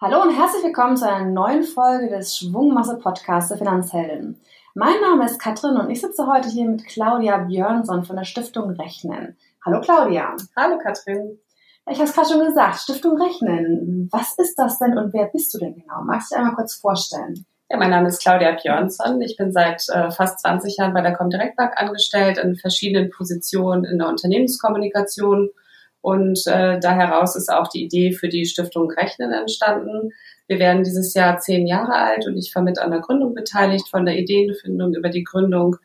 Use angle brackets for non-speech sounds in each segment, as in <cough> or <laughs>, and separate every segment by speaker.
Speaker 1: Hallo und herzlich willkommen zu einer neuen Folge des Schwungmasse Podcasts der Finanzheldin. Mein Name ist Katrin und ich sitze heute hier mit Claudia Björnson von der Stiftung Rechnen. Hallo Claudia.
Speaker 2: Hallo Katrin.
Speaker 1: Ich habe es gerade schon gesagt, Stiftung Rechnen. Was ist das denn und wer bist du denn genau? Magst du dich einmal kurz vorstellen?
Speaker 2: Ja, mein Name ist Claudia Björnsson. Ich bin seit äh, fast 20 Jahren bei der Comdirect Bank angestellt in verschiedenen Positionen in der Unternehmenskommunikation. Und äh, da heraus ist auch die Idee für die Stiftung Rechnen entstanden. Wir werden dieses Jahr zehn Jahre alt und ich war mit an der Gründung beteiligt, von der Ideenfindung über die Gründung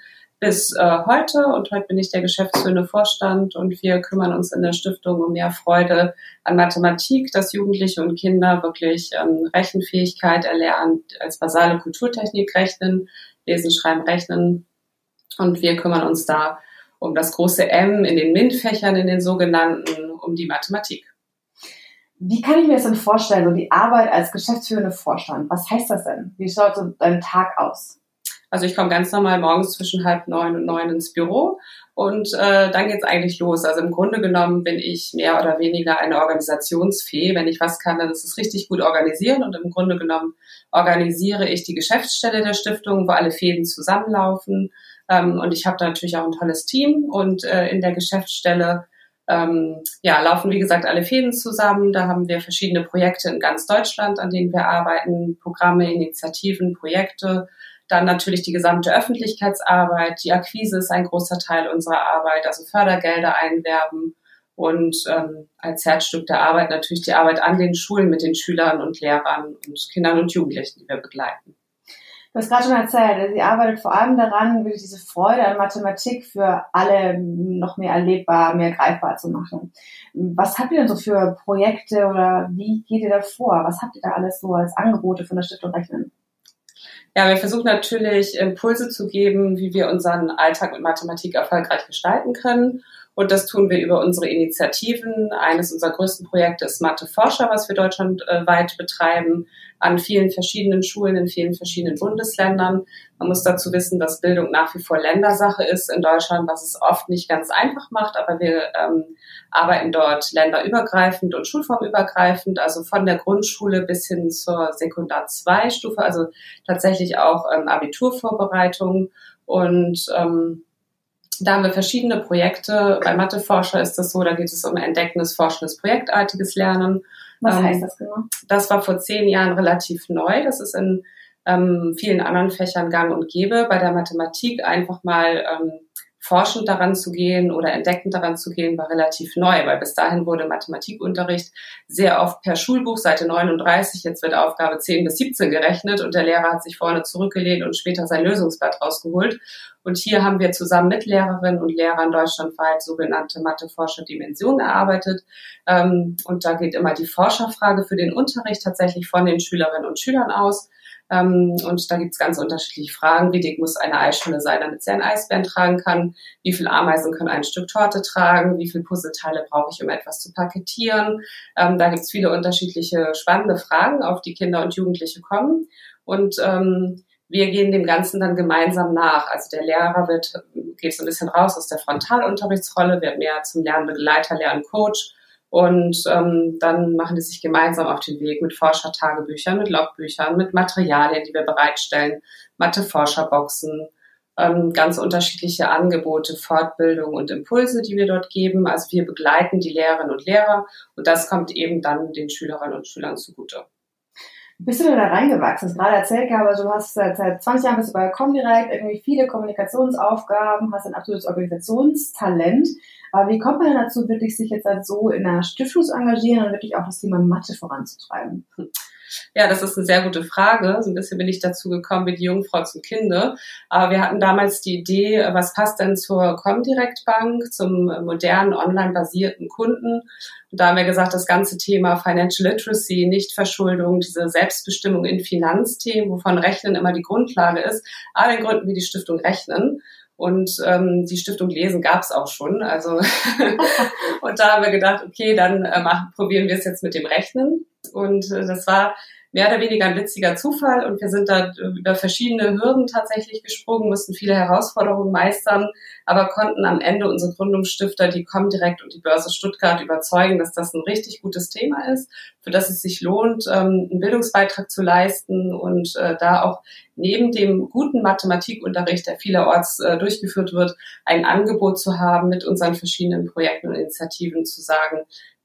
Speaker 2: bis äh, heute. Und heute bin ich der geschäftsführende Vorstand und wir kümmern uns in der Stiftung um mehr Freude an Mathematik, dass Jugendliche und Kinder wirklich ähm, Rechenfähigkeit erlernen, als basale Kulturtechnik rechnen, lesen, schreiben, rechnen. Und wir kümmern uns da um das große M in den MINT-Fächern, in den sogenannten, um die Mathematik.
Speaker 1: Wie kann ich mir das denn vorstellen, so die Arbeit als geschäftsführende Vorstand? Was heißt das denn? Wie schaut so dein Tag aus?
Speaker 2: Also ich komme ganz normal morgens zwischen halb neun und neun ins Büro und äh, dann geht's eigentlich los. Also im Grunde genommen bin ich mehr oder weniger eine Organisationsfee. Wenn ich was kann, dann ist es richtig gut organisieren und im Grunde genommen organisiere ich die Geschäftsstelle der Stiftung, wo alle Fäden zusammenlaufen. Ähm, und ich habe da natürlich auch ein tolles Team und äh, in der Geschäftsstelle ähm, ja, laufen, wie gesagt, alle Fäden zusammen. Da haben wir verschiedene Projekte in ganz Deutschland, an denen wir arbeiten, Programme, Initiativen, Projekte. Dann natürlich die gesamte Öffentlichkeitsarbeit. Die Akquise ist ein großer Teil unserer Arbeit, also Fördergelder einwerben. Und ähm, als Herzstück der Arbeit natürlich die Arbeit an den Schulen mit den Schülern und Lehrern und Kindern und Jugendlichen, die wir begleiten.
Speaker 1: Du hast gerade schon erzählt, sie arbeitet vor allem daran, wirklich diese Freude an Mathematik für alle noch mehr erlebbar, mehr greifbar zu machen. Was habt ihr denn so für Projekte oder wie geht ihr da vor? Was habt ihr da alles so als Angebote von der Stiftung Rechnen?
Speaker 2: Ja, wir versuchen natürlich Impulse zu geben, wie wir unseren Alltag mit Mathematik erfolgreich gestalten können. Und das tun wir über unsere Initiativen. Eines unserer größten Projekte ist Mathe Forscher, was wir deutschlandweit betreiben, an vielen verschiedenen Schulen in vielen verschiedenen Bundesländern. Man muss dazu wissen, dass Bildung nach wie vor Ländersache ist in Deutschland, was es oft nicht ganz einfach macht, aber wir ähm, arbeiten dort länderübergreifend und schulformübergreifend, also von der Grundschule bis hin zur Sekundar 2 Stufe, also tatsächlich auch ähm, Abiturvorbereitung und ähm, da haben wir verschiedene Projekte. Bei Matheforscher ist das so, da geht es um entdeckendes, forschendes, projektartiges Lernen.
Speaker 1: Was ähm, heißt das genau?
Speaker 2: Das war vor zehn Jahren relativ neu. Das ist in ähm, vielen anderen Fächern gang und gäbe. Bei der Mathematik einfach mal ähm, forschend daran zu gehen oder entdeckend daran zu gehen, war relativ neu, weil bis dahin wurde Mathematikunterricht sehr oft per Schulbuch, Seite 39, jetzt wird Aufgabe 10 bis 17 gerechnet und der Lehrer hat sich vorne zurückgelehnt und später sein Lösungsblatt rausgeholt. Und hier haben wir zusammen mit Lehrerinnen und Lehrern deutschlandweit sogenannte Mathe-Forscher-Dimensionen erarbeitet. Ähm, und da geht immer die Forscherfrage für den Unterricht tatsächlich von den Schülerinnen und Schülern aus. Ähm, und da gibt's ganz unterschiedliche Fragen. Wie dick muss eine Eisscholle sein, damit sie ein Eisbären tragen kann? Wie viel Ameisen können ein Stück Torte tragen? Wie viel Puzzleteile brauche ich, um etwas zu paketieren? Ähm, da gibt's viele unterschiedliche spannende Fragen, auf die Kinder und Jugendliche kommen. Und ähm, wir gehen dem Ganzen dann gemeinsam nach. Also der Lehrer wird, geht so ein bisschen raus aus der Frontalunterrichtsrolle, wird mehr zum Lernbegleiter, Lerncoach und ähm, dann machen die sich gemeinsam auf den Weg mit Forschertagebüchern, mit Logbüchern, mit Materialien, die wir bereitstellen, Mathe-Forscherboxen, ähm, ganz unterschiedliche Angebote, Fortbildung und Impulse, die wir dort geben. Also wir begleiten die Lehrerinnen und Lehrer und das kommt eben dann den Schülerinnen und Schülern zugute.
Speaker 1: Bist du denn da reingewachsen? Du hast gerade erzählt also du hast seit, seit 20 Jahren bist du bei Comdirect, irgendwie viele Kommunikationsaufgaben, hast ein absolutes Organisationstalent. Aber wie kommt man dazu, wirklich sich jetzt halt so in einer Stiftung zu engagieren und wirklich auch das Thema Mathe voranzutreiben?
Speaker 2: Ja, das ist eine sehr gute Frage. So ein bisschen bin ich dazu gekommen wie die Jungfrau zum Kinde. Aber wir hatten damals die Idee, was passt denn zur Comdirect Bank, zum modernen, online-basierten Kunden? Und da haben wir gesagt, das ganze Thema Financial Literacy, Nichtverschuldung, diese Selbstbestimmung in Finanzthemen, wovon Rechnen immer die Grundlage ist, alle Gründen, wie die Stiftung rechnen. Und ähm, die Stiftung Lesen gab es auch schon. Also <laughs> und da haben wir gedacht, okay, dann äh, machen, probieren wir es jetzt mit dem Rechnen. Und äh, das war mehr oder weniger ein witziger Zufall. Und wir sind da über verschiedene Hürden tatsächlich gesprungen, mussten viele Herausforderungen meistern, aber konnten am Ende unsere Gründungsstifter, die Comdirect und die Börse Stuttgart überzeugen, dass das ein richtig gutes Thema ist, für das es sich lohnt, ähm, einen Bildungsbeitrag zu leisten und äh, da auch neben dem guten Mathematikunterricht, der vielerorts äh, durchgeführt wird, ein Angebot zu haben, mit unseren verschiedenen Projekten und Initiativen zu sagen,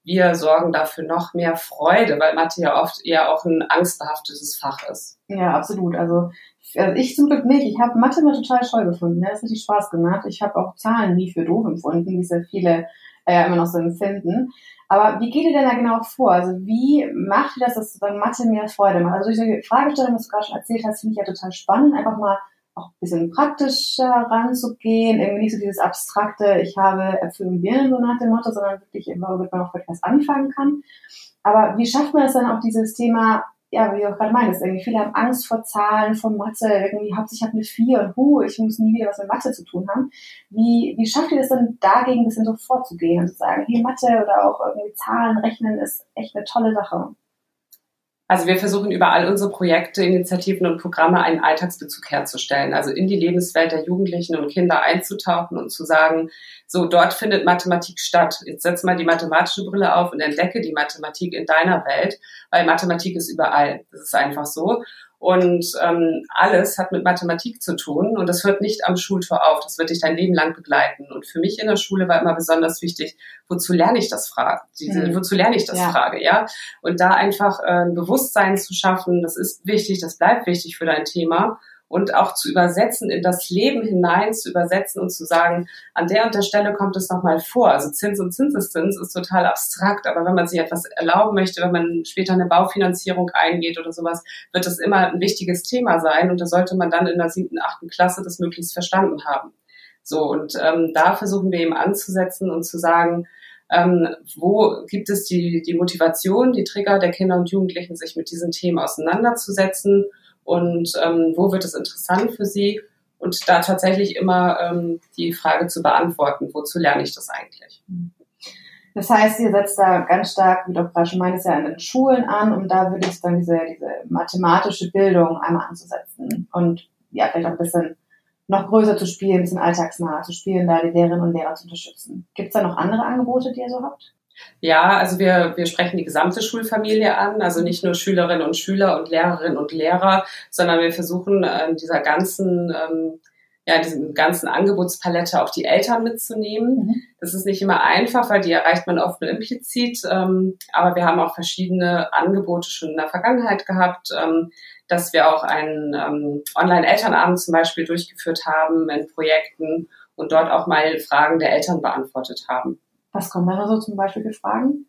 Speaker 2: wir sorgen dafür noch mehr Freude, weil Mathe ja oft eher auch ein angstbehaftetes Fach ist.
Speaker 1: Ja, absolut. Also, also ich zum Glück nicht. Ich habe Mathe immer total scheu gefunden. Ja, das hat richtig Spaß gemacht. Ich habe auch Zahlen nie für doof empfunden, wie sehr viele äh, immer noch so empfinden. Aber wie geht ihr denn da genau vor? Also wie macht ihr das, dass sozusagen Mathe mehr Freude macht? Also diese Fragestellung, was du gerade schon erzählt hast, finde ich ja total spannend. Einfach mal auch ein bisschen praktischer ranzugehen, irgendwie nicht so dieses abstrakte, ich habe Äpfel und Birnen so nach dem Motto, sondern wirklich immer, womit man auch etwas anfangen kann. Aber wie schafft man es dann auch dieses Thema, ja, wie du auch gerade meinst, irgendwie viele haben Angst vor Zahlen, vor Mathe, irgendwie hauptsächlich hat eine vier und hu, ich muss nie wieder was mit Mathe zu tun haben. Wie, wie schafft ihr das dann dagegen ein bisschen so vorzugehen und zu sagen, hier Mathe oder auch irgendwie Zahlen rechnen ist echt eine tolle Sache?
Speaker 2: Also wir versuchen über all unsere Projekte, Initiativen und Programme einen Alltagsbezug herzustellen, also in die Lebenswelt der Jugendlichen und Kinder einzutauchen und zu sagen, so dort findet Mathematik statt. Jetzt setz mal die mathematische Brille auf und entdecke die Mathematik in deiner Welt, weil Mathematik ist überall. Das ist einfach so. Und ähm, alles hat mit Mathematik zu tun und das hört nicht am Schultor auf. Das wird dich dein Leben lang begleiten. Und für mich in der Schule war immer besonders wichtig, wozu lerne ich das Frage? Diese, mhm. Wozu lerne ich das ja. Frage, ja? Und da einfach äh, ein Bewusstsein zu schaffen, das ist wichtig, das bleibt wichtig für dein Thema und auch zu übersetzen, in das Leben hinein zu übersetzen und zu sagen, an der und der Stelle kommt es nochmal vor. Also Zins und Zinseszins ist total abstrakt, aber wenn man sich etwas erlauben möchte, wenn man später eine Baufinanzierung eingeht oder sowas, wird das immer ein wichtiges Thema sein und da sollte man dann in der siebten, achten Klasse das möglichst verstanden haben. So, und ähm, da versuchen wir eben anzusetzen und zu sagen, ähm, wo gibt es die, die Motivation, die Trigger der Kinder und Jugendlichen, sich mit diesen Themen auseinanderzusetzen und ähm, wo wird es interessant für sie und da tatsächlich immer ähm, die Frage zu beantworten, wozu lerne ich das eigentlich?
Speaker 1: Das heißt, ihr setzt da ganz stark, wie Dr. schon meint, ja in den Schulen an, um da wirklich dann diese, diese mathematische Bildung einmal anzusetzen und ja, vielleicht auch ein bisschen noch größer zu spielen, ein bisschen alltagsnah zu spielen, da die Lehrerinnen und Lehrer zu unterstützen. Gibt es da noch andere Angebote, die ihr so habt?
Speaker 2: Ja, also wir, wir sprechen die gesamte Schulfamilie an, also nicht nur Schülerinnen und Schüler und Lehrerinnen und Lehrer, sondern wir versuchen äh, dieser ganzen ähm, ja, diesen ganzen Angebotspalette auch die Eltern mitzunehmen. Mhm. Das ist nicht immer einfach, weil die erreicht man oft nur implizit. Ähm, aber wir haben auch verschiedene Angebote schon in der Vergangenheit gehabt, ähm, dass wir auch einen ähm, Online-Elternabend zum Beispiel durchgeführt haben in Projekten und dort auch mal Fragen der Eltern beantwortet haben.
Speaker 1: Was kommen da so zum Beispiel für Fragen?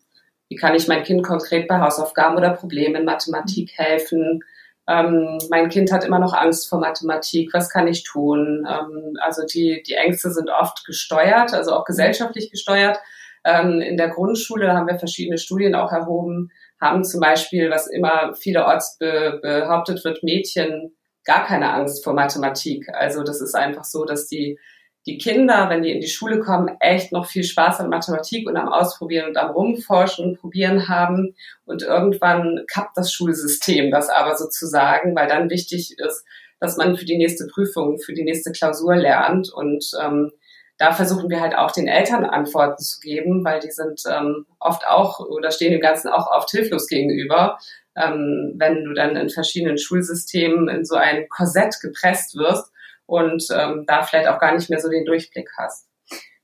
Speaker 2: Wie kann ich mein Kind konkret bei Hausaufgaben oder Problemen in Mathematik helfen? Ähm, mein Kind hat immer noch Angst vor Mathematik. Was kann ich tun? Ähm, also die, die Ängste sind oft gesteuert, also auch gesellschaftlich gesteuert. Ähm, in der Grundschule haben wir verschiedene Studien auch erhoben, haben zum Beispiel, was immer vielerorts be behauptet wird, Mädchen gar keine Angst vor Mathematik. Also das ist einfach so, dass die die Kinder, wenn die in die Schule kommen, echt noch viel Spaß an Mathematik und am Ausprobieren und am Rumforschen und Probieren haben. Und irgendwann kappt das Schulsystem das aber sozusagen, weil dann wichtig ist, dass man für die nächste Prüfung, für die nächste Klausur lernt. Und ähm, da versuchen wir halt auch den Eltern Antworten zu geben, weil die sind ähm, oft auch oder stehen dem Ganzen auch oft hilflos gegenüber. Ähm, wenn du dann in verschiedenen Schulsystemen in so ein Korsett gepresst wirst und ähm, da vielleicht auch gar nicht mehr so den Durchblick hast.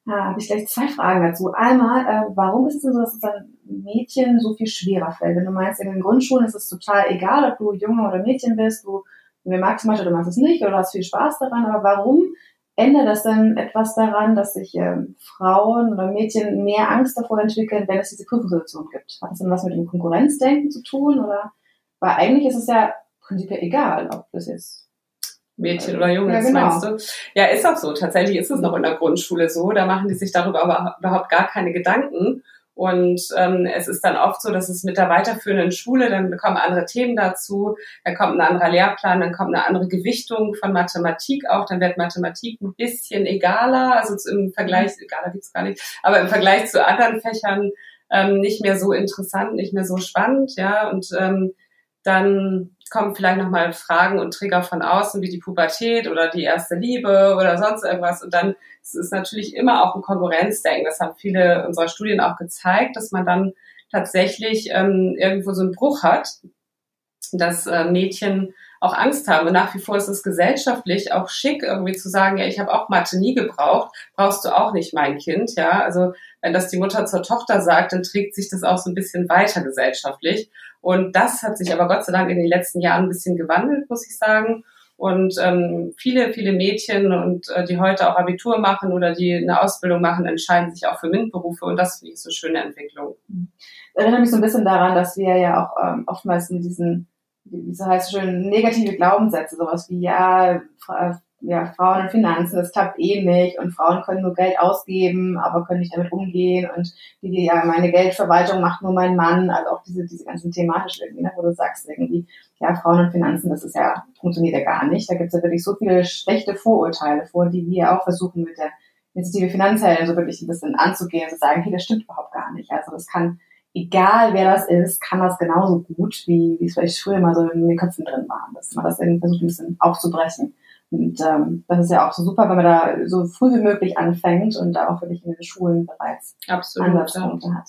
Speaker 1: Ja, habe ich gleich zwei Fragen dazu. Einmal, äh, warum ist es denn so, dass es dann Mädchen so viel schwerer fällt? Wenn du meinst, in den Grundschulen ist es total egal, ob du Junge oder Mädchen bist, du, du magst Mathe oder magst es nicht oder hast viel Spaß daran, aber warum ändert das dann etwas daran, dass sich ähm, Frauen oder Mädchen mehr Angst davor entwickeln, wenn es diese Prüfungssituation gibt? Hat das dann was mit dem Konkurrenzdenken zu tun oder? Weil eigentlich ist es ja prinzipiell egal, ob das jetzt
Speaker 2: Mädchen oder Junge, ja, genau. meinst du? Ja, ist auch so. Tatsächlich ist es noch in der Grundschule so. Da machen die sich darüber aber überhaupt gar keine Gedanken. Und ähm, es ist dann oft so, dass es mit der weiterführenden Schule, dann kommen andere Themen dazu, dann kommt ein anderer Lehrplan, dann kommt eine andere Gewichtung von Mathematik auch, dann wird Mathematik ein bisschen egaler, also im Vergleich, mhm. egaler gibt's gar nicht, aber im Vergleich zu anderen Fächern ähm, nicht mehr so interessant, nicht mehr so spannend, ja, und ähm, Dann kommen vielleicht nochmal Fragen und Trigger von außen, wie die Pubertät oder die erste Liebe oder sonst irgendwas. Und dann ist es natürlich immer auch ein Konkurrenzdenken. Das haben viele unserer Studien auch gezeigt, dass man dann tatsächlich ähm, irgendwo so einen Bruch hat, dass äh, Mädchen auch Angst haben. Und nach wie vor ist es gesellschaftlich auch schick, irgendwie zu sagen, ja, ich habe auch Mathe nie gebraucht, brauchst du auch nicht, mein Kind. Ja, also wenn das die Mutter zur Tochter sagt, dann trägt sich das auch so ein bisschen weiter gesellschaftlich. Und das hat sich aber Gott sei Dank in den letzten Jahren ein bisschen gewandelt, muss ich sagen. Und ähm, viele, viele Mädchen und äh, die heute auch Abitur machen oder die eine Ausbildung machen, entscheiden sich auch für MINT-Berufe und das finde ich so eine schöne Entwicklung.
Speaker 1: Das erinnert mich so ein bisschen daran, dass wir ja auch ähm, oftmals in diesen, wie so heißt es schön, negative Glaubenssätze, sowas wie ja, ja, Frauen und Finanzen, das klappt eh nicht und Frauen können nur Geld ausgeben, aber können nicht damit umgehen und die, ja, meine Geldverwaltung macht nur mein Mann, also auch diese, diese ganzen thematischen irgendwie, ne, wo du sagst irgendwie, ja, Frauen und Finanzen, das ist ja, funktioniert ja gar nicht. Da gibt es ja wirklich so viele schlechte Vorurteile vor, die wir auch versuchen mit der Initiative Finanzhelden so wirklich ein bisschen anzugehen und zu sagen, hey, das stimmt überhaupt gar nicht. Also das kann, egal wer das ist, kann das genauso gut, wie, wie es vielleicht früher mal so in den Köpfen drin war. Dass man das irgendwie versucht, ein bisschen aufzubrechen. Und ähm, das ist ja auch so super, wenn man da so früh wie möglich anfängt und da auch wirklich in den Schulen bereits Absolut, Ansatzpunkte ja. hat.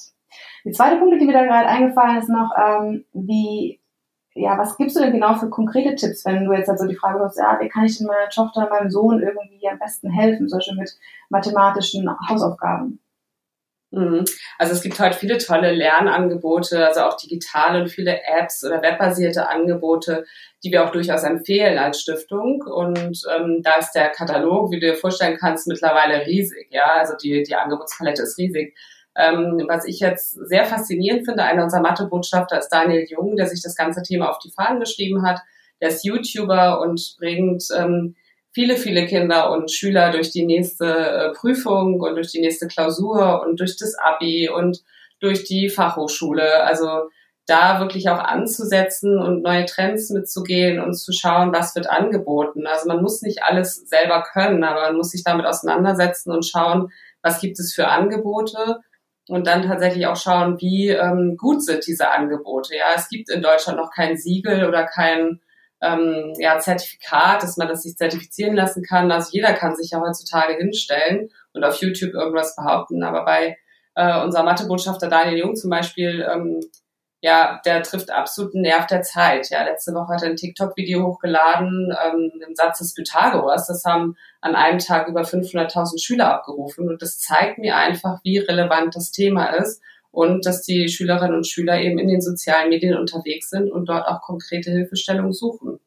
Speaker 1: Die zweite Punkte, die mir da gerade eingefallen ist noch, ähm, wie, ja, was gibst du denn genau für konkrete Tipps, wenn du jetzt also die Frage hast, ja, wie kann ich denn meiner Tochter, meinem Sohn irgendwie am besten helfen, zum Beispiel mit mathematischen Hausaufgaben?
Speaker 2: Mhm. Also es gibt heute viele tolle Lernangebote, also auch digitale und viele Apps oder webbasierte Angebote, die wir auch durchaus empfehlen als Stiftung. Und ähm, da ist der Katalog, wie du dir vorstellen kannst, mittlerweile riesig. Ja, also die, die Angebotspalette ist riesig. Ähm, was ich jetzt sehr faszinierend finde, einer unserer Mathebotschafter ist Daniel Jung, der sich das ganze Thema auf die Fahnen geschrieben hat. Der ist YouTuber und bringt ähm, viele, viele Kinder und Schüler durch die nächste äh, Prüfung und durch die nächste Klausur und durch das Abi und durch die Fachhochschule. Also da wirklich auch anzusetzen und neue Trends mitzugehen und zu schauen, was wird angeboten. Also man muss nicht alles selber können, aber man muss sich damit auseinandersetzen und schauen, was gibt es für Angebote und dann tatsächlich auch schauen, wie ähm, gut sind diese Angebote. Ja, es gibt in Deutschland noch kein Siegel oder kein ähm, ja, Zertifikat, dass man das sich zertifizieren lassen kann. Also jeder kann sich ja heutzutage hinstellen und auf YouTube irgendwas behaupten. Aber bei äh, unser Mathebotschafter Daniel Jung zum Beispiel, ähm, ja, der trifft absolut einen Nerv der Zeit. Ja, letzte Woche hat er ein TikTok-Video hochgeladen, ähm, den Satz des Pythagoras. Das haben an einem Tag über 500.000 Schüler abgerufen. Und das zeigt mir einfach, wie relevant das Thema ist und dass die Schülerinnen und Schüler eben in den sozialen Medien unterwegs sind und dort auch konkrete Hilfestellungen suchen.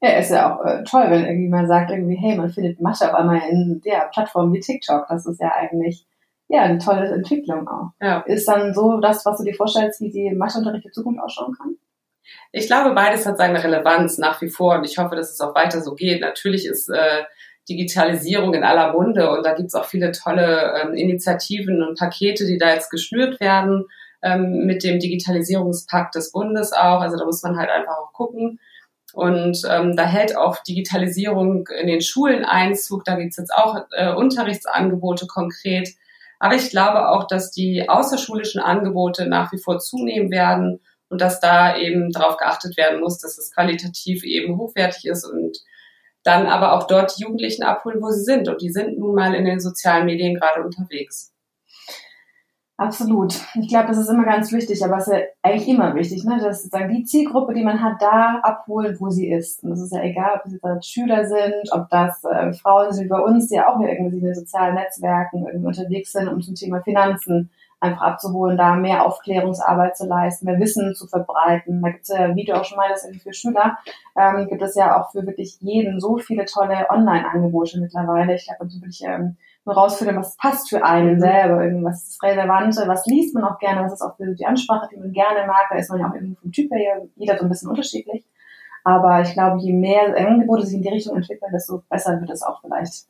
Speaker 1: Ja, ist ja auch äh, toll, wenn irgendwie man sagt irgendwie, hey, man findet Mathe auf einmal in der Plattform wie TikTok. Das ist ja eigentlich ja eine tolle Entwicklung auch. Ja. Ist dann so das, was du dir vorstellst, wie die Matheunterricht in Zukunft ausschauen kann?
Speaker 2: Ich glaube, beides hat seine Relevanz nach wie vor und ich hoffe, dass es auch weiter so geht. Natürlich ist äh, Digitalisierung in aller Munde und da gibt's auch viele tolle ähm, Initiativen und Pakete, die da jetzt geschnürt werden ähm, mit dem Digitalisierungspakt des Bundes auch. Also da muss man halt einfach auch gucken. Und ähm, da hält auch Digitalisierung in den Schulen Einzug. Da gibt's jetzt auch äh, Unterrichtsangebote konkret. Aber ich glaube auch, dass die außerschulischen Angebote nach wie vor zunehmen werden und dass da eben darauf geachtet werden muss, dass es qualitativ eben hochwertig ist und dann aber auch dort die Jugendlichen abholen, wo sie sind. Und die sind nun mal in den sozialen Medien gerade unterwegs.
Speaker 1: Absolut. Ich glaube, das ist immer ganz wichtig, aber es ist ja eigentlich immer wichtig, ne? dass sozusagen die Zielgruppe, die man hat, da abholen, wo sie ist. Und es ist ja egal, ob das Schüler sind, ob das äh, Frauen sind wie bei uns, die ja auch irgendwie in den sozialen Netzwerken irgendwie unterwegs sind, um zum Thema Finanzen einfach abzuholen, da mehr Aufklärungsarbeit zu leisten, mehr Wissen zu verbreiten. Da gibt es ja, wie du auch schon meintest, für Schüler, ähm, gibt es ja auch für wirklich jeden so viele tolle Online-Angebote mittlerweile. Ich glaube, man wirklich ähm, nur rausfinden, was passt für einen selber, irgendwas ist was liest man auch gerne, was ist auch für die Ansprache, die man gerne mag, da ist man ja auch irgendwie vom Typ her jeder so ein bisschen unterschiedlich. Aber ich glaube, je mehr Angebote sich in die Richtung entwickeln, desto besser wird es auch vielleicht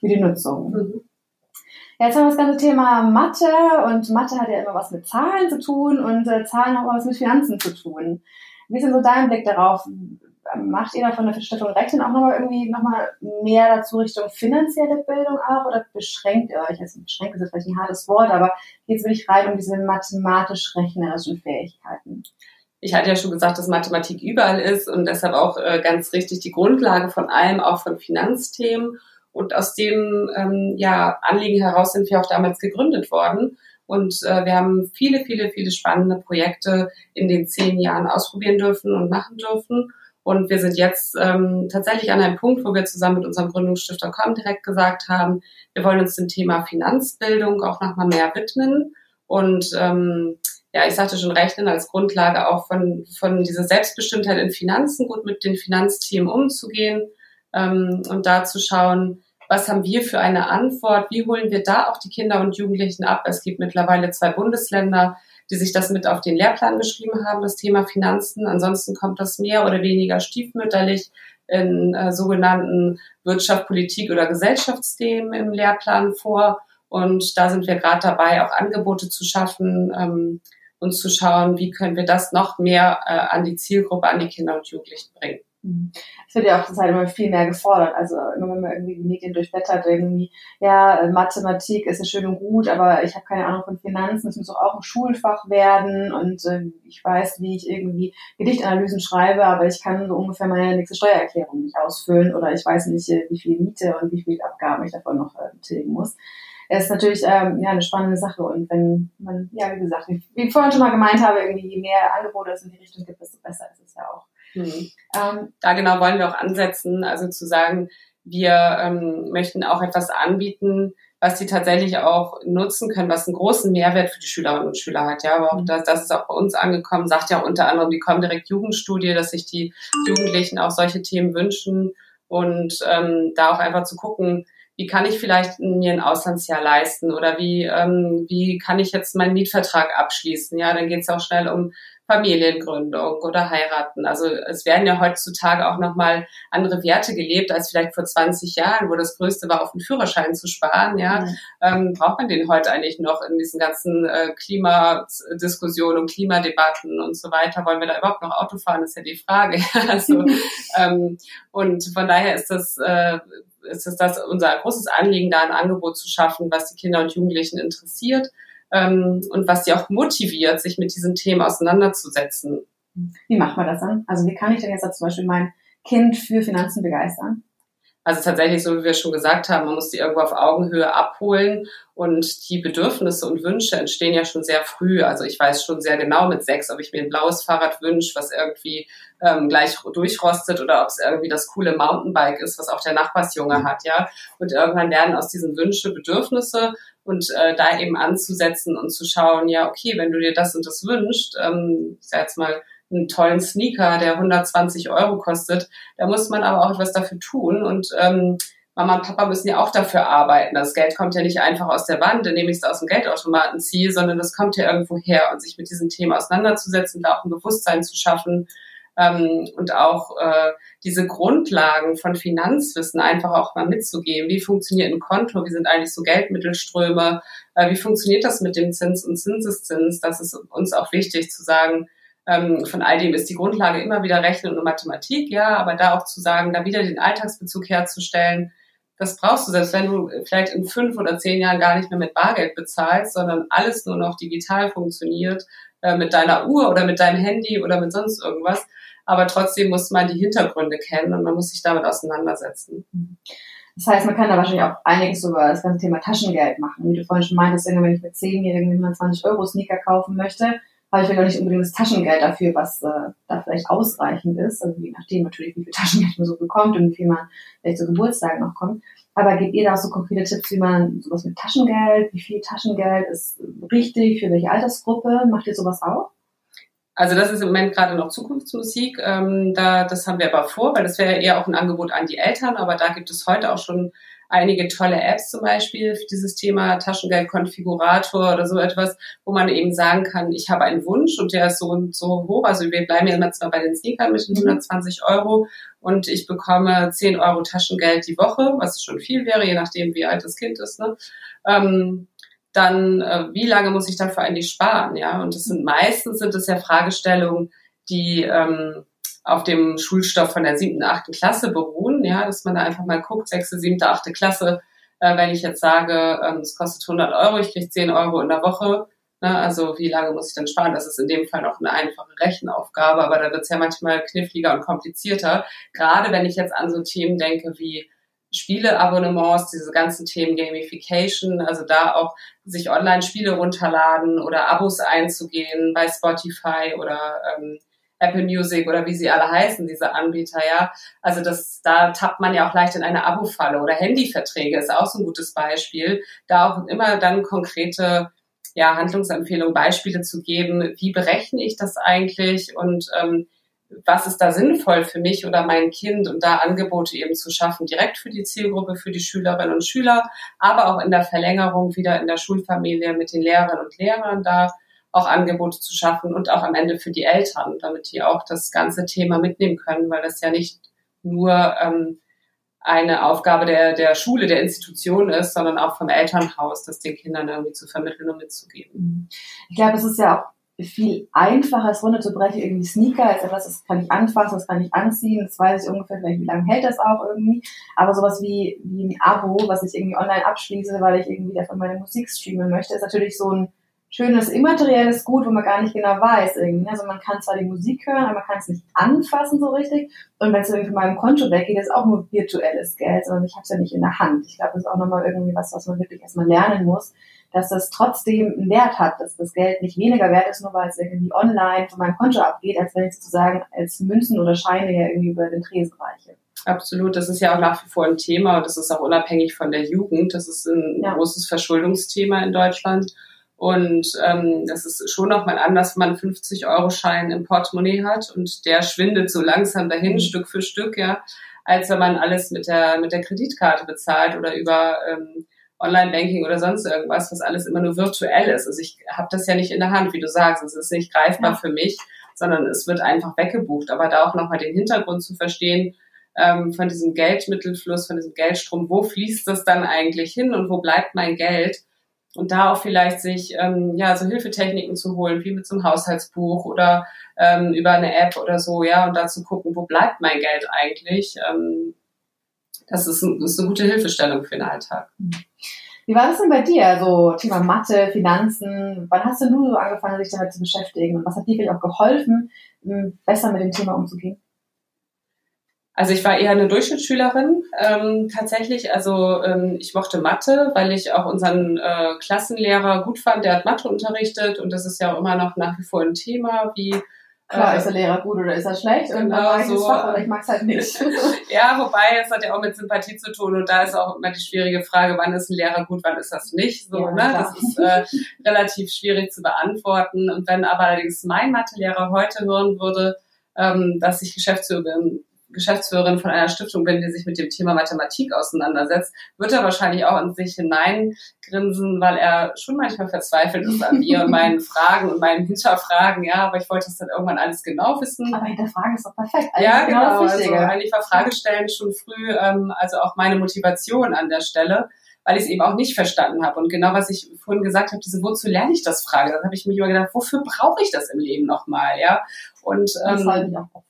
Speaker 1: für die Nutzung. Mhm. Jetzt haben wir das ganze Thema Mathe und Mathe hat ja immer was mit Zahlen zu tun und äh, Zahlen auch was mit Finanzen zu tun. Wie ist denn so dein Blick darauf? Macht ihr da von der Stiftung Rechnen auch nochmal irgendwie nochmal mehr dazu Richtung finanzielle Bildung auch oder beschränkt ihr euch? Also beschränkt ist vielleicht ein hartes Wort, aber geht es wirklich rein um diese mathematisch-rechnerischen Fähigkeiten?
Speaker 2: ich hatte ja schon gesagt, dass Mathematik überall ist und deshalb auch äh, ganz richtig die Grundlage von allem, auch von Finanzthemen. Und aus dem ähm, ja, Anliegen heraus sind wir auch damals gegründet worden. Und äh, wir haben viele, viele, viele spannende Projekte in den zehn Jahren ausprobieren dürfen und machen dürfen. Und wir sind jetzt ähm, tatsächlich an einem Punkt, wo wir zusammen mit unserem Gründungsstifter Com direkt gesagt haben, wir wollen uns dem Thema Finanzbildung auch nochmal mehr widmen. Und ähm, ja, ich sagte schon, rechnen als Grundlage auch von, von dieser Selbstbestimmtheit in Finanzen, gut mit den Finanzthemen umzugehen ähm, und da zu schauen, was haben wir für eine Antwort, wie holen wir da auch die Kinder und Jugendlichen ab. Es gibt mittlerweile zwei Bundesländer, die sich das mit auf den Lehrplan geschrieben haben, das Thema Finanzen. Ansonsten kommt das mehr oder weniger stiefmütterlich in äh, sogenannten Wirtschaft, Politik oder Gesellschaftsthemen im Lehrplan vor. Und da sind wir gerade dabei, auch Angebote zu schaffen ähm, und zu schauen, wie können wir das noch mehr äh, an die Zielgruppe, an die Kinder und Jugendlichen bringen.
Speaker 1: Mhm. Es wird ja auch zurzeit immer viel mehr gefordert. Also immer wenn man irgendwie die Medien durchblättert, irgendwie, ja, Mathematik ist ja schön und gut, aber ich habe keine Ahnung von Finanzen, es muss doch auch ein Schulfach werden und äh, ich weiß, wie ich irgendwie Gedichtanalysen schreibe, aber ich kann so ungefähr meine nächste Steuererklärung nicht ausfüllen oder ich weiß nicht, äh, wie viel Miete und wie viel Abgaben ich davon noch äh, tilgen muss. Es ist natürlich ähm, ja, eine spannende Sache und wenn man, ja, wie gesagt, wie, wie ich vorhin schon mal gemeint habe, irgendwie je mehr Angebote es in die Richtung gibt, desto besser ist es ja auch.
Speaker 2: Mhm. Ähm, da genau wollen wir auch ansetzen, also zu sagen, wir ähm, möchten auch etwas anbieten, was sie tatsächlich auch nutzen können, was einen großen Mehrwert für die Schülerinnen und Schüler hat. Ja, aber auch mhm. das, das ist auch bei uns angekommen, sagt ja unter anderem die Comdirect Jugendstudie, dass sich die Jugendlichen auch solche Themen wünschen und ähm, da auch einfach zu gucken, wie kann ich vielleicht mir ein Auslandsjahr leisten oder wie, ähm, wie kann ich jetzt meinen Mietvertrag abschließen? Ja, dann geht es auch schnell um Familiengründung oder heiraten. Also es werden ja heutzutage auch nochmal andere Werte gelebt als vielleicht vor 20 Jahren, wo das Größte war, auf den Führerschein zu sparen. Ja, mhm. ähm, braucht man den heute eigentlich noch in diesen ganzen äh, Klimadiskussionen und Klimadebatten und so weiter? Wollen wir da überhaupt noch Auto fahren? ist ja die Frage. <laughs> also, <laughs> ähm, und von daher ist das äh, ist es das unser großes Anliegen, da ein Angebot zu schaffen, was die Kinder und Jugendlichen interessiert ähm, und was sie auch motiviert, sich mit diesen Themen auseinanderzusetzen.
Speaker 1: Wie macht man das dann? Also wie kann ich denn jetzt zum Beispiel mein Kind für Finanzen begeistern?
Speaker 2: Also tatsächlich, so wie wir schon gesagt haben, man muss die irgendwo auf Augenhöhe abholen und die Bedürfnisse und Wünsche entstehen ja schon sehr früh. Also ich weiß schon sehr genau mit sechs, ob ich mir ein blaues Fahrrad wünsche, was irgendwie ähm, gleich durchrostet oder ob es irgendwie das coole Mountainbike ist, was auch der Nachbarsjunge hat, ja. Und irgendwann werden aus diesen Wünsche Bedürfnisse und äh, da eben anzusetzen und zu schauen, ja, okay, wenn du dir das und das wünschst, ähm, ich sag jetzt mal, einen tollen Sneaker, der 120 Euro kostet. Da muss man aber auch etwas dafür tun und ähm, Mama und Papa müssen ja auch dafür arbeiten. Das Geld kommt ja nicht einfach aus der Wand, indem ich es aus dem Geldautomaten ziehe, sondern das kommt ja irgendwo her. Und sich mit diesen Themen auseinanderzusetzen, da auch ein Bewusstsein zu schaffen ähm, und auch äh, diese Grundlagen von Finanzwissen einfach auch mal mitzugeben. Wie funktioniert ein Konto? Wie sind eigentlich so Geldmittelströme? Äh, wie funktioniert das mit dem Zins und Zinseszins? Das ist uns auch wichtig zu sagen, ähm, von all dem ist die Grundlage immer wieder Rechnen und Mathematik, ja, aber da auch zu sagen, da wieder den Alltagsbezug herzustellen, das brauchst du, selbst wenn du vielleicht in fünf oder zehn Jahren gar nicht mehr mit Bargeld bezahlst, sondern alles nur noch digital funktioniert, äh, mit deiner Uhr oder mit deinem Handy oder mit sonst irgendwas. Aber trotzdem muss man die Hintergründe kennen und man muss sich damit auseinandersetzen.
Speaker 1: Das heißt, man kann da wahrscheinlich auch einiges über das ganze Thema Taschengeld machen. Wie du vorhin schon meintest, wenn ich mit 10-Jährigen 120 Euro Sneaker kaufen möchte, habe ich vielleicht nicht unbedingt das Taschengeld dafür, was äh, da vielleicht ausreichend ist. Also je nachdem natürlich, wie viel Taschengeld man so bekommt und wie viel man vielleicht zu Geburtstag noch kommt. Aber gebt ihr da auch so konkrete Tipps, wie man sowas mit Taschengeld, wie viel Taschengeld ist richtig, für welche Altersgruppe? Macht ihr sowas auch?
Speaker 2: Also das ist im Moment gerade noch Zukunftsmusik. Ähm, da, das haben wir aber vor, weil das wäre eher auch ein Angebot an die Eltern. Aber da gibt es heute auch schon einige tolle Apps zum Beispiel für dieses Thema Taschengeldkonfigurator oder so etwas, wo man eben sagen kann, ich habe einen Wunsch und der ist so und so hoch. Also wir bleiben ja immer zwar bei den Sneakern mit den 120 Euro und ich bekomme 10 Euro Taschengeld die Woche, was schon viel wäre, je nachdem wie alt das Kind ist. Ne? Ähm, dann äh, wie lange muss ich dafür eigentlich sparen? Ja, und das sind meistens sind es ja Fragestellungen, die ähm, auf dem Schulstoff von der siebten, achten Klasse beruhen, ja, dass man da einfach mal guckt, sechste, siebte, achte Klasse, äh, wenn ich jetzt sage, ähm, es kostet 100 Euro, ich kriege 10 Euro in der Woche, Ne? Also wie lange muss ich denn sparen? Das ist in dem Fall noch eine einfache Rechenaufgabe, aber da wird es ja manchmal kniffliger und komplizierter. Gerade wenn ich jetzt an so Themen denke wie Spieleabonnements, diese ganzen Themen Gamification, also da auch sich Online-Spiele runterladen oder Abos einzugehen bei Spotify oder ähm, Apple Music oder wie sie alle heißen, diese Anbieter, ja. Also das, da tappt man ja auch leicht in eine Abo-Falle oder Handyverträge ist auch so ein gutes Beispiel. Da auch immer dann konkrete ja, Handlungsempfehlungen, Beispiele zu geben, wie berechne ich das eigentlich und ähm, was ist da sinnvoll für mich oder mein Kind und da Angebote eben zu schaffen, direkt für die Zielgruppe, für die Schülerinnen und Schüler, aber auch in der Verlängerung wieder in der Schulfamilie mit den Lehrerinnen und Lehrern da auch Angebote zu schaffen und auch am Ende für die Eltern, damit die auch das ganze Thema mitnehmen können, weil das ja nicht nur ähm, eine Aufgabe der, der Schule, der Institution ist, sondern auch vom Elternhaus, das den Kindern irgendwie zu vermitteln und mitzugeben.
Speaker 1: Ich glaube, es ist ja auch viel einfacher, es runterzubrechen, irgendwie Sneaker als etwas, das kann ich anfassen, das kann ich anziehen, das weiß ich ungefähr vielleicht, wie lange hält das auch irgendwie. Aber sowas wie, wie ein Abo, was ich irgendwie online abschließe, weil ich irgendwie davon meine Musik streamen möchte, ist natürlich so ein schönes immaterielles Gut, wo man gar nicht genau weiß irgendwie. Also man kann zwar die Musik hören, aber man kann es nicht anfassen so richtig. Und wenn es irgendwie von meinem Konto weggeht, ist auch nur virtuelles Geld, sondern ich habe es ja nicht in der Hand. Ich glaube, das ist auch nochmal irgendwie was, was man wirklich erstmal lernen muss, dass das trotzdem einen Wert hat, dass das Geld nicht weniger wert ist, nur weil es irgendwie online von meinem Konto abgeht, als wenn ich sozusagen als Münzen oder Scheine ja irgendwie über den Tresen reiche.
Speaker 2: Absolut, das ist ja auch nach wie vor ein Thema und das ist auch unabhängig von der Jugend. Das ist ein ja. großes Verschuldungsthema in Deutschland. Und ähm, das ist schon nochmal anders, wenn man 50-Euro-Schein im Portemonnaie hat und der schwindet so langsam dahin, mhm. Stück für Stück, ja, als wenn man alles mit der, mit der Kreditkarte bezahlt oder über ähm, Online-Banking oder sonst irgendwas, was alles immer nur virtuell ist. Also ich habe das ja nicht in der Hand, wie du sagst. Es ist nicht greifbar ja. für mich, sondern es wird einfach weggebucht. Aber da auch nochmal den Hintergrund zu verstehen, ähm, von diesem Geldmittelfluss, von diesem Geldstrom, wo fließt das dann eigentlich hin und wo bleibt mein Geld? und da auch vielleicht sich ähm, ja so Hilfetechniken zu holen, wie mit so einem Haushaltsbuch oder ähm, über eine App oder so, ja, und da zu gucken, wo bleibt mein Geld eigentlich. Ähm, das ist, ein, ist eine gute Hilfestellung für den Alltag.
Speaker 1: Wie war das denn bei dir? So Thema Mathe, Finanzen. Wann hast du nur so angefangen, sich damit zu beschäftigen? Und was hat dir vielleicht auch geholfen, besser mit dem Thema umzugehen?
Speaker 2: Also ich war eher eine Durchschnittsschülerin ähm, tatsächlich. Also ähm, ich mochte Mathe, weil ich auch unseren äh, Klassenlehrer gut fand. Der hat Mathe unterrichtet und das ist ja auch immer noch nach wie vor ein Thema, wie
Speaker 1: Klar, äh, ist der Lehrer gut oder ist er schlecht?
Speaker 2: Genau, und dann mag ich so,
Speaker 1: Fach oder ich mag es halt nicht. <laughs>
Speaker 2: ja, wobei es hat ja auch mit Sympathie zu tun und da ist auch immer die schwierige Frage, wann ist ein Lehrer gut, wann ist das nicht? So, ja, ne? Das ist äh, relativ schwierig zu beantworten. Und wenn aber allerdings mein Mathelehrer heute hören würde, ähm, dass ich Geschäftsführerin Geschäftsführerin von einer Stiftung bin, die sich mit dem Thema Mathematik auseinandersetzt, wird er wahrscheinlich auch in sich hineingrinsen, weil er schon manchmal verzweifelt ist an mir und meinen Fragen und meinen Hinterfragen. Ja, aber ich wollte es dann irgendwann alles genau wissen.
Speaker 1: Aber hinterfragen ist doch perfekt.
Speaker 2: Alles ja, genau. genau also eigentlich war Fragestellen schon früh, ähm, also auch meine Motivation an der Stelle weil ich es eben auch nicht verstanden habe. Und genau was ich vorhin gesagt habe, diese wozu lerne ich das Frage, dann habe ich mich immer gedacht, wofür brauche ich das im Leben nochmal, ja? Und ähm, das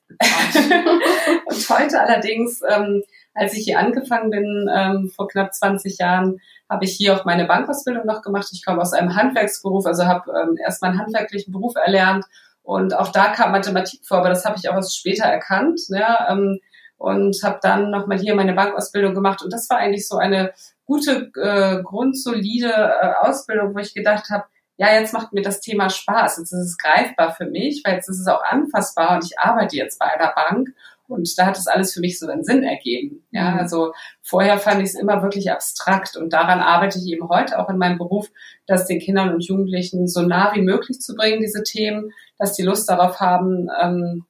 Speaker 2: und heute allerdings, ähm, als ich hier angefangen bin, ähm, vor knapp 20 Jahren, habe ich hier auch meine Bankausbildung noch gemacht. Ich komme aus einem Handwerksberuf, also habe ähm, erst meinen handwerklichen Beruf erlernt und auch da kam Mathematik vor, aber das habe ich auch erst später erkannt. Ja, ähm, und habe dann nochmal hier meine Bankausbildung gemacht und das war eigentlich so eine gute, äh, grundsolide äh, Ausbildung, wo ich gedacht habe, ja, jetzt macht mir das Thema Spaß, jetzt ist es greifbar für mich, weil jetzt ist es auch anfassbar und ich arbeite jetzt bei einer Bank und da hat es alles für mich so einen Sinn ergeben. Ja, mhm. also vorher fand ich es immer wirklich abstrakt und daran arbeite ich eben heute auch in meinem Beruf, das den Kindern und Jugendlichen so nah wie möglich zu bringen, diese Themen, dass die Lust darauf haben, ähm,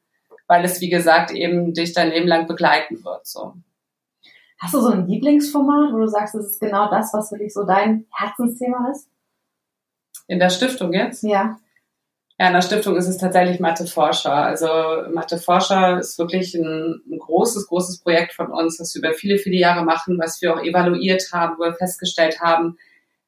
Speaker 2: weil es, wie gesagt, eben dich dein Leben lang begleiten wird. So.
Speaker 1: Hast du so ein Lieblingsformat, wo du sagst, das ist genau das, was wirklich so dein Herzensthema ist?
Speaker 2: In der Stiftung jetzt?
Speaker 1: Ja.
Speaker 2: Ja, in der Stiftung ist es tatsächlich Matheforscher. Also Matheforscher ist wirklich ein, ein, großes, großes Projekt von uns, was wir über viele, viele Jahre machen, was wir auch evaluiert haben, wo wir festgestellt haben,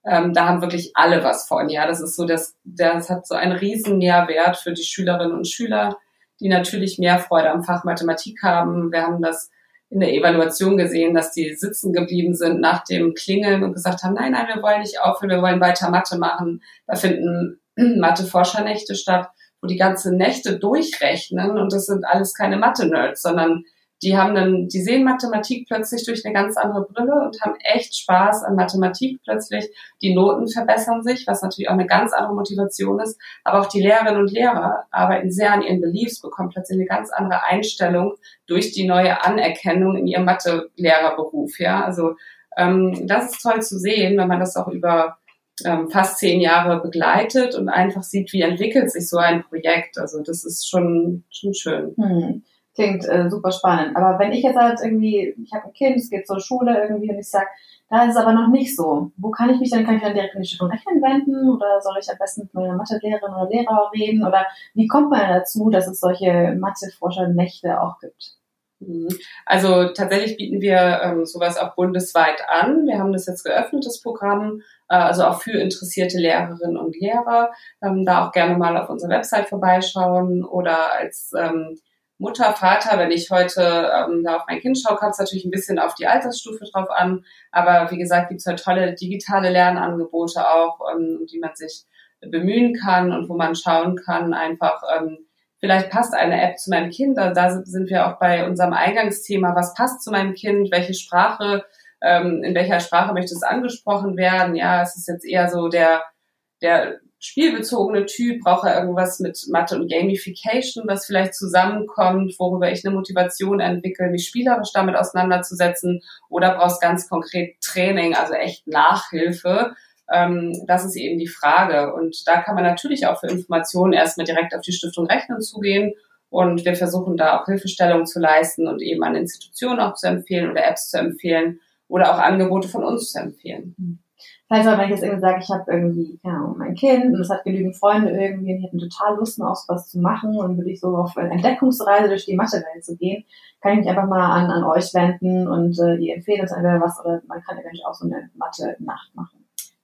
Speaker 2: ähm, da haben wirklich alle was von. Ja, das ist so, das, das hat so einen riesen Mehrwert für die Schülerinnen und Schüler, die natürlich mehr Freude am Fach Mathematik haben. Wir haben das in der Evaluation gesehen, dass die sitzen geblieben sind nach dem Klingeln und gesagt haben, nein, nein, wir wollen nicht aufhören, wir wollen weiter Mathe machen. Da finden <clears throat> Mathe-Forschernächte statt, wo die ganze Nächte durchrechnen und das sind alles keine Mathe-Nerds, sondern die haben dann, die sehen Mathematik plötzlich durch eine ganz andere Brille und haben echt Spaß an Mathematik plötzlich. Die Noten verbessern sich, was natürlich auch eine ganz andere Motivation ist. Aber auch die Lehrerinnen und Lehrer arbeiten sehr an ihren Beliefs, bekommen plötzlich eine ganz andere Einstellung durch die neue Anerkennung in ihrem Mathe-Lehrerberuf. Ja, also ähm, das ist toll zu sehen, wenn man das auch über ähm, fast zehn Jahre begleitet und einfach sieht, wie entwickelt sich so ein Projekt. Also das ist schon, schon schön.
Speaker 1: Hm. Klingt äh, super spannend. Aber wenn ich jetzt halt irgendwie, ich habe ein Kind, es geht zur Schule irgendwie und ich sage, da ist es aber noch nicht so. Wo kann ich mich dann, kann ich dann direkt in die Stiftung Rechnen wenden oder soll ich am besten mit meiner Mathelehrerin oder Lehrer reden? Oder wie kommt man dazu, dass es solche Matheforscher-Nächte auch gibt?
Speaker 2: Mhm. Also tatsächlich bieten wir ähm, sowas auch bundesweit an. Wir haben das jetzt geöffnet, das Programm, äh, also auch für interessierte Lehrerinnen und Lehrer. Ähm, da auch gerne mal auf unserer Website vorbeischauen oder als ähm, Mutter, Vater, wenn ich heute ähm, da auf mein Kind schaue, kommt es natürlich ein bisschen auf die Altersstufe drauf an. Aber wie gesagt, gibt es halt tolle digitale Lernangebote auch, ähm, die man sich bemühen kann und wo man schauen kann, einfach, ähm, vielleicht passt eine App zu meinem Kind. Also da sind wir auch bei unserem Eingangsthema, was passt zu meinem Kind, welche Sprache, ähm, in welcher Sprache möchte es angesprochen werden. Ja, es ist jetzt eher so der, der spielbezogene Typ, braucht er irgendwas mit Mathe und Gamification, was vielleicht zusammenkommt, worüber ich eine Motivation entwickle, mich spielerisch damit auseinanderzusetzen oder brauchst ganz konkret Training, also echt Nachhilfe. Ähm, das ist eben die Frage. Und da kann man natürlich auch für Informationen erstmal direkt auf die Stiftung Rechnen zugehen. Und wir versuchen da auch Hilfestellung zu leisten und eben an Institutionen auch zu empfehlen oder Apps zu empfehlen oder auch Angebote von uns zu empfehlen.
Speaker 1: Mhm. Heißt aber, wenn ich jetzt irgendwie sage, ich habe irgendwie, keine Ahnung, mein Kind und es hat genügend Freunde irgendwie und die hätten total Lust, mal aus was zu machen und würde ich so auf eine Entdeckungsreise durch die Mathewelt zu gehen, kann ich mich einfach mal an, an euch wenden und äh, die empfehlen uns entweder was oder man kann eventuell auch so eine Mathe-Nacht machen.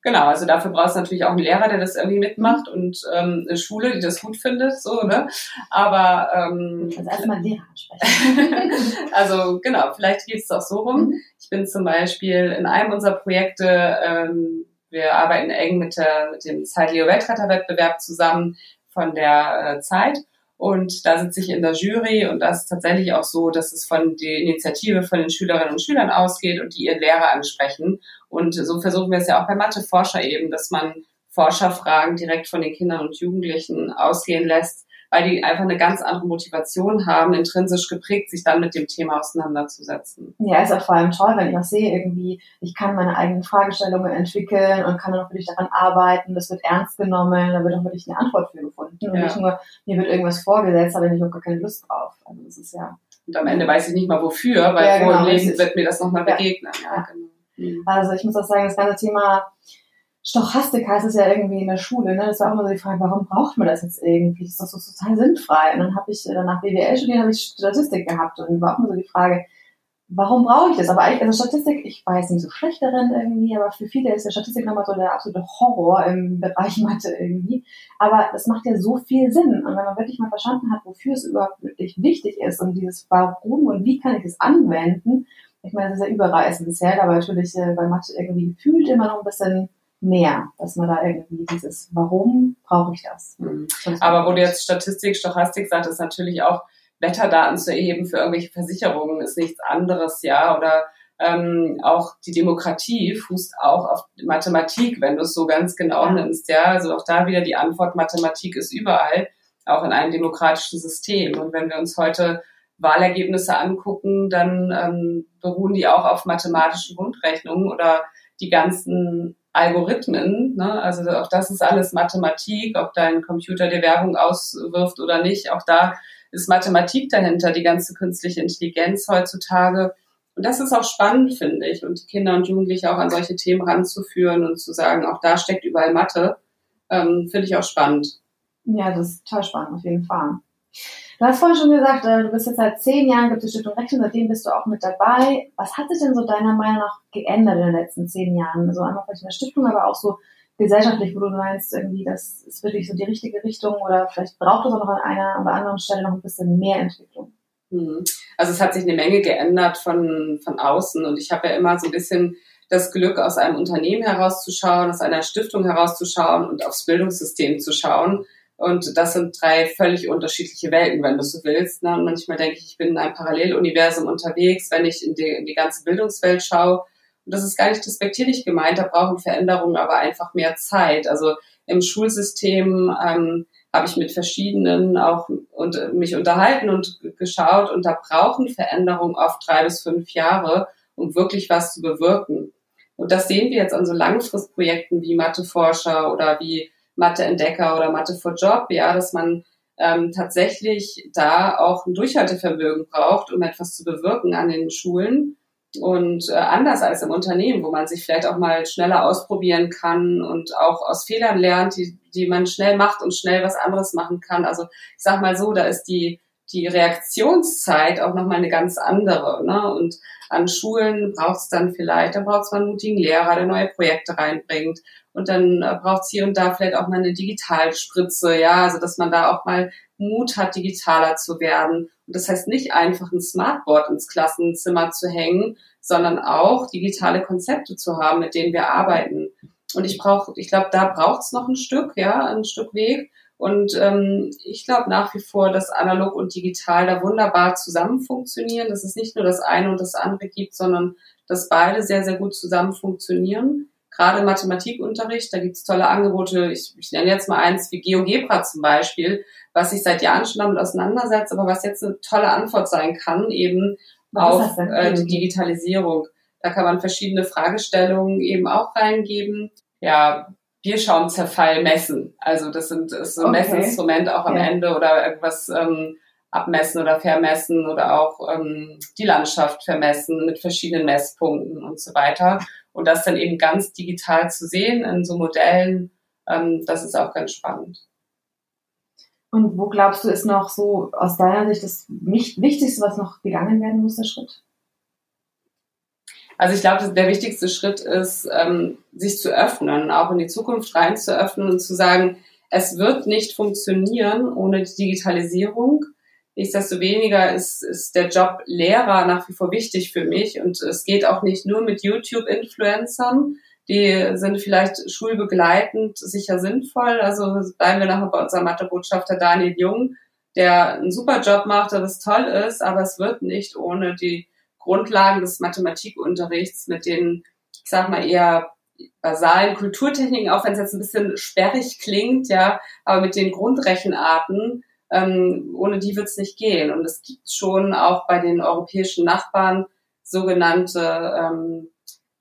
Speaker 2: Genau, also dafür brauchst du natürlich auch einen Lehrer, der das irgendwie mitmacht und ähm, eine Schule, die das gut findet, so, ne? Aber ähm,
Speaker 1: also erstmal Lehrer ansprechen. <laughs>
Speaker 2: also genau, vielleicht geht es auch so rum. Mhm. Ich bin zum Beispiel in einem unserer Projekte, ähm, wir arbeiten eng mit, der, mit dem Zeitleo Weltretterwettbewerb zusammen von der äh, Zeit. Und da sitze ich in der Jury und das ist tatsächlich auch so, dass es von der Initiative von den Schülerinnen und Schülern ausgeht und die ihren Lehrer ansprechen. Und so versuchen wir es ja auch bei Matheforscher eben, dass man Forscherfragen direkt von den Kindern und Jugendlichen ausgehen lässt, weil die einfach eine ganz andere Motivation haben, intrinsisch geprägt, sich dann mit dem Thema auseinanderzusetzen.
Speaker 1: Ja, ist auch vor allem toll, wenn ich auch sehe, irgendwie, ich kann meine eigenen Fragestellungen entwickeln und kann dann auch wirklich daran arbeiten, das wird ernst genommen, da wird auch wirklich eine Antwort für gefunden. Und nicht nur, mir wird irgendwas vorgesetzt, aber ich habe gar keine Lust drauf. Also das ist ja.
Speaker 2: Und am Ende weiß ich nicht mal wofür, weil ja, genau, vor dem Leben wird mir das nochmal ja. begegnen. Ja, genau.
Speaker 1: Mhm. Also ich muss auch sagen, das ganze Thema Stochastik heißt es ja irgendwie in der Schule, ne? Das war auch immer so die Frage, warum braucht man das jetzt irgendwie? Das ist doch so total sinnfrei. Und dann habe ich danach BWL studiert, habe ich Statistik gehabt und war auch immer so die Frage, warum brauche ich das? Aber eigentlich, also Statistik, ich weiß nicht so schlecht darin irgendwie, aber für viele ist ja Statistik nochmal so der absolute Horror im Bereich Mathe irgendwie. Aber das macht ja so viel Sinn. Und wenn man wirklich mal verstanden hat, wofür es überhaupt wirklich wichtig ist und dieses Warum und wie kann ich es anwenden, ich meine, das ist ja überall essentiell, aber natürlich äh, bei Mathe irgendwie gefühlt immer noch ein bisschen mehr, dass man da irgendwie dieses, warum brauche ich das?
Speaker 2: Mhm. Aber wo du jetzt Statistik, Stochastik sagst, ist natürlich auch Wetterdaten zu erheben für irgendwelche Versicherungen ist nichts anderes, ja, oder ähm, auch die Demokratie fußt auch auf Mathematik, wenn du es so ganz genau ja. nimmst, ja, also auch da wieder die Antwort, Mathematik ist überall, auch in einem demokratischen System. Und wenn wir uns heute Wahlergebnisse angucken, dann ähm, beruhen die auch auf mathematischen Grundrechnungen oder die ganzen Algorithmen, ne? also auch das ist alles Mathematik, ob dein Computer dir Werbung auswirft oder nicht, auch da ist Mathematik dahinter, die ganze künstliche Intelligenz heutzutage. Und das ist auch spannend, finde ich, und die Kinder und Jugendliche auch an solche Themen ranzuführen und zu sagen, auch da steckt überall Mathe, ähm, finde ich auch spannend.
Speaker 1: Ja, das ist total spannend, auf jeden Fall. Du hast vorhin schon gesagt, äh, du bist jetzt seit zehn Jahren, gibt es Stiftung Rechten, seitdem bist du auch mit dabei. Was hat sich denn so deiner Meinung nach geändert in den letzten zehn Jahren? Also einmal vielleicht in der Stiftung, aber auch so gesellschaftlich, wo du meinst, irgendwie, das ist wirklich so die richtige Richtung oder vielleicht braucht es auch noch an einer oder anderen Stelle noch ein bisschen mehr Entwicklung?
Speaker 2: Mhm. Also es hat sich eine Menge geändert von, von außen und ich habe ja immer so ein bisschen das Glück, aus einem Unternehmen herauszuschauen, aus einer Stiftung herauszuschauen und aufs Bildungssystem zu schauen. Und das sind drei völlig unterschiedliche Welten, wenn du so willst. Ne? Und manchmal denke ich, ich bin in einem Paralleluniversum unterwegs, wenn ich in die, in die ganze Bildungswelt schaue. Und das ist gar nicht respektierlich gemeint, da brauchen Veränderungen aber einfach mehr Zeit. Also im Schulsystem ähm, habe ich mit verschiedenen auch und äh, mich unterhalten und geschaut und da brauchen Veränderungen oft drei bis fünf Jahre, um wirklich was zu bewirken. Und das sehen wir jetzt an so Langfristprojekten wie Matheforscher oder wie Mathe-Entdecker oder Mathe for Job, ja, dass man ähm, tatsächlich da auch ein Durchhaltevermögen braucht, um etwas zu bewirken an den Schulen. Und äh, anders als im Unternehmen, wo man sich vielleicht auch mal schneller ausprobieren kann und auch aus Fehlern lernt, die, die man schnell macht und schnell was anderes machen kann. Also ich sag mal so, da ist die, die Reaktionszeit auch nochmal eine ganz andere. Ne? Und an Schulen braucht es dann vielleicht, da braucht es mal einen mutigen Lehrer, der neue Projekte reinbringt. Und dann äh, braucht es hier und da vielleicht auch mal eine Digitalspritze, ja, also dass man da auch mal Mut hat, digitaler zu werden. Und das heißt nicht einfach ein Smartboard ins Klassenzimmer zu hängen, sondern auch digitale Konzepte zu haben, mit denen wir arbeiten. Und ich brauche, ich glaube, da braucht es noch ein Stück, ja, ein Stück Weg. Und ähm, ich glaube nach wie vor, dass analog und digital da wunderbar zusammen funktionieren, dass es nicht nur das eine und das andere gibt, sondern dass beide sehr, sehr gut zusammen funktionieren. Gerade im Mathematikunterricht, da gibt es tolle Angebote. Ich, ich nenne jetzt mal eins wie GeoGebra zum Beispiel, was sich seit Jahren schon damit auseinandersetzt, aber was jetzt eine tolle Antwort sein kann, eben was auf äh, die Digitalisierung. Da kann man verschiedene Fragestellungen eben auch reingeben. Ja, Bierschaumzerfall messen. Also das sind ist so ein okay. Messinstrument auch am ja. Ende oder irgendwas ähm, abmessen oder vermessen oder auch ähm, die Landschaft vermessen mit verschiedenen Messpunkten und so weiter. Und das dann eben ganz digital zu sehen in so Modellen, ähm, das ist auch ganz spannend.
Speaker 1: Und wo glaubst du, ist noch so aus deiner Sicht das Wichtigste, was noch gegangen werden muss, der Schritt?
Speaker 2: Also ich glaube, der wichtigste Schritt ist, ähm, sich zu öffnen, auch in die Zukunft rein zu öffnen und zu sagen, es wird nicht funktionieren ohne die Digitalisierung. Nichtsdestoweniger ist, ist der Job Lehrer nach wie vor wichtig für mich und es geht auch nicht nur mit YouTube-Influencern. Die sind vielleicht schulbegleitend sicher sinnvoll. Also bleiben wir nachher bei unserem Mathebotschafter Daniel Jung, der einen super Job macht, der das toll ist, aber es wird nicht ohne die Grundlagen des Mathematikunterrichts mit den, ich sag mal, eher basalen Kulturtechniken, auch wenn es jetzt ein bisschen sperrig klingt, ja, aber mit den Grundrechenarten, ähm, ohne die wird es nicht gehen. Und es gibt schon auch bei den europäischen Nachbarn sogenannte ähm,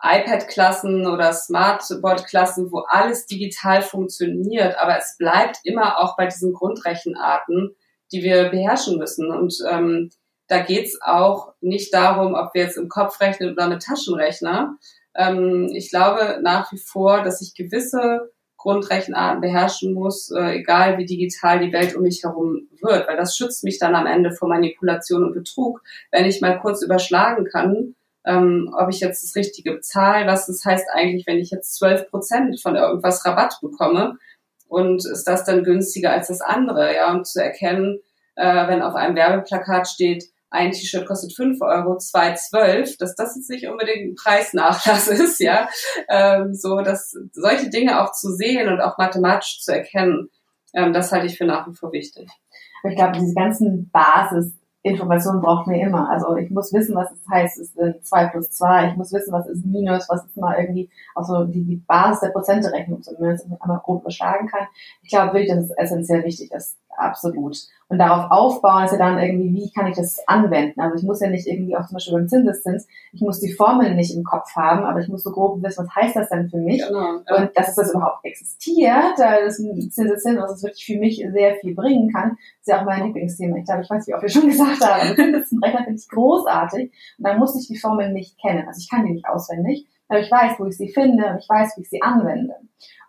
Speaker 2: iPad-Klassen oder Smartboard-Klassen, wo alles digital funktioniert, aber es bleibt immer auch bei diesen Grundrechenarten, die wir beherrschen müssen. Und ähm, da geht's auch nicht darum, ob wir jetzt im Kopf rechnen oder mit Taschenrechner. Ähm, ich glaube nach wie vor, dass ich gewisse Grundrechenarten beherrschen muss, äh, egal wie digital die Welt um mich herum wird, weil das schützt mich dann am Ende vor Manipulation und Betrug, wenn ich mal kurz überschlagen kann, ähm, ob ich jetzt das Richtige bezahle, was das heißt eigentlich, wenn ich jetzt 12 Prozent von irgendwas Rabatt bekomme und ist das dann günstiger als das andere, ja, und zu erkennen, äh, wenn auf einem Werbeplakat steht, ein T-Shirt kostet 5 Euro, zwei 12, dass das jetzt nicht unbedingt ein Preisnachlass <laughs> ist, ja. Ähm, so, dass solche Dinge auch zu sehen und auch mathematisch zu erkennen, ähm, das halte ich für nach wie vor wichtig.
Speaker 1: Ich glaube, diese ganzen Basisinformationen braucht man immer. Also ich muss wissen, was es heißt, es sind 2 plus 2, ich muss wissen, was ist Minus, was ist mal irgendwie auch so die, die Basis der Prozente-Rechnung, wenn man es einmal grob überschlagen kann. Ich glaube wirklich, dass es essentiell wichtig ist, absolut. Und darauf aufbauen ist ja dann irgendwie, wie kann ich das anwenden? Also ich muss ja nicht irgendwie auch zum Beispiel beim Zinseszins, ich muss die Formeln nicht im Kopf haben, aber ich muss so grob wissen, was heißt das denn für mich? Genau. Und dass es das überhaupt existiert, das Zinseszins, was es wirklich für mich sehr viel bringen kann, ist ja auch mein Lieblingsthema. Ich glaube, ich weiß, wie oft wir schon <laughs> gesagt haben, Zinseszinsrechner finde ich großartig. Und dann muss ich die Formeln nicht kennen. Also ich kann die nicht auswendig, aber ich weiß, wo ich sie finde und ich weiß, wie ich sie anwende.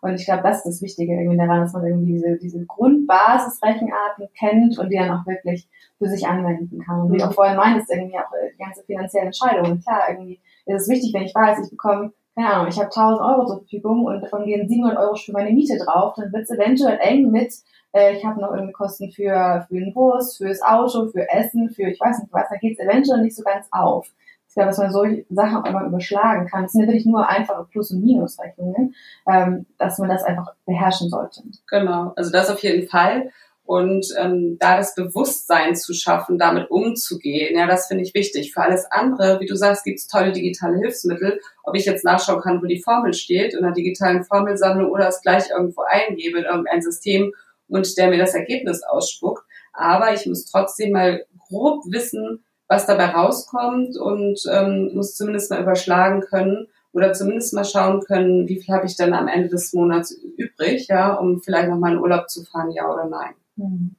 Speaker 1: Und ich glaube, das ist das Wichtige irgendwie daran, dass man irgendwie diese, diese Grundbasisrechenarten kennt und die dann auch wirklich für sich anwenden kann. Und wie du auch vorhin meintest, irgendwie auch die ganze finanzielle Entscheidungen. Klar, irgendwie ist es wichtig, wenn ich weiß, ich bekomme, keine Ahnung, ich habe 1000 Euro zur Verfügung und davon gehen 700 Euro für meine Miete drauf, dann wird es eventuell eng mit, äh, ich habe noch irgendwie Kosten für, für den Bus, fürs Auto, für Essen, für ich weiß nicht was, dann geht es eventuell nicht so ganz auf. Ja, dass man solche Sachen auch immer überschlagen kann. Das sind ja wirklich nur einfache Plus- und Minusrechnungen, ähm, dass man das einfach beherrschen sollte.
Speaker 2: Genau, also das auf jeden Fall. Und ähm, da das Bewusstsein zu schaffen, damit umzugehen, ja, das finde ich wichtig. Für alles andere, wie du sagst, gibt es tolle digitale Hilfsmittel. Ob ich jetzt nachschauen kann, wo die Formel steht, in einer digitalen Formelsammlung oder es gleich irgendwo eingebe in irgendein System und der mir das Ergebnis ausspuckt. Aber ich muss trotzdem mal grob wissen, was dabei rauskommt und ähm, muss zumindest mal überschlagen können oder zumindest mal schauen können, wie viel habe ich denn am Ende des Monats übrig, ja, um vielleicht noch mal in Urlaub zu fahren, ja oder nein.
Speaker 1: Hm.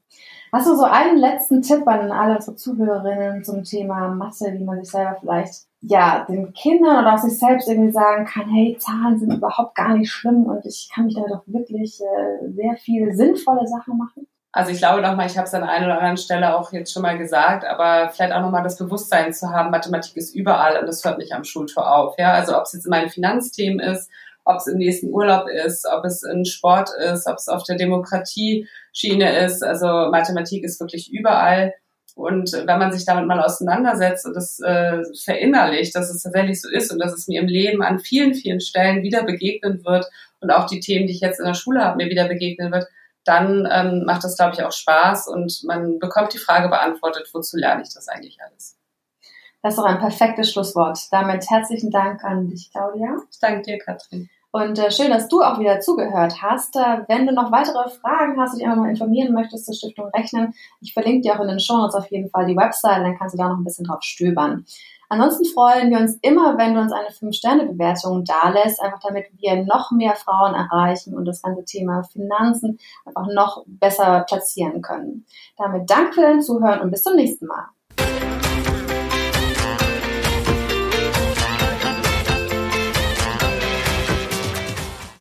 Speaker 1: Hast du so einen letzten Tipp an alle unsere Zuhörerinnen zum Thema Mathe, wie man sich selber vielleicht ja den Kindern oder auch sich selbst irgendwie sagen kann, hey, Zahlen sind überhaupt gar nicht schlimm und ich kann mich damit doch wirklich äh, sehr viele sinnvolle Sachen machen?
Speaker 2: Also ich glaube nochmal, ich habe es an einer oder anderen Stelle auch jetzt schon mal gesagt, aber vielleicht auch nochmal das Bewusstsein zu haben, Mathematik ist überall und das hört nicht am Schultor auf. Ja, also ob es jetzt in meinen Finanzthemen ist, ob es im nächsten Urlaub ist, ob es in Sport ist, ob es auf der Demokratieschiene ist. Also Mathematik ist wirklich überall. Und wenn man sich damit mal auseinandersetzt und das äh, verinnerlicht, dass es tatsächlich so ist und dass es mir im Leben an vielen, vielen Stellen wieder begegnen wird und auch die Themen, die ich jetzt in der Schule habe, mir wieder begegnen wird, dann ähm, macht das, glaube ich, auch Spaß und man bekommt die Frage beantwortet, wozu lerne ich das eigentlich alles?
Speaker 1: Das ist doch ein perfektes Schlusswort. Damit herzlichen Dank an dich, Claudia.
Speaker 2: Ich danke dir, Katrin.
Speaker 1: Und äh, schön, dass du auch wieder zugehört hast. Äh, wenn du noch weitere Fragen hast und dich einfach mal informieren möchtest zur Stiftung Rechnen, ich verlinke dir auch in den Show Notes auf jeden Fall die Website, dann kannst du da noch ein bisschen drauf stöbern. Ansonsten freuen wir uns immer, wenn du uns eine 5-Sterne-Bewertung dalässt, einfach damit wir noch mehr Frauen erreichen und das ganze Thema Finanzen einfach noch besser platzieren können. Damit danke für dein Zuhören und bis zum nächsten Mal.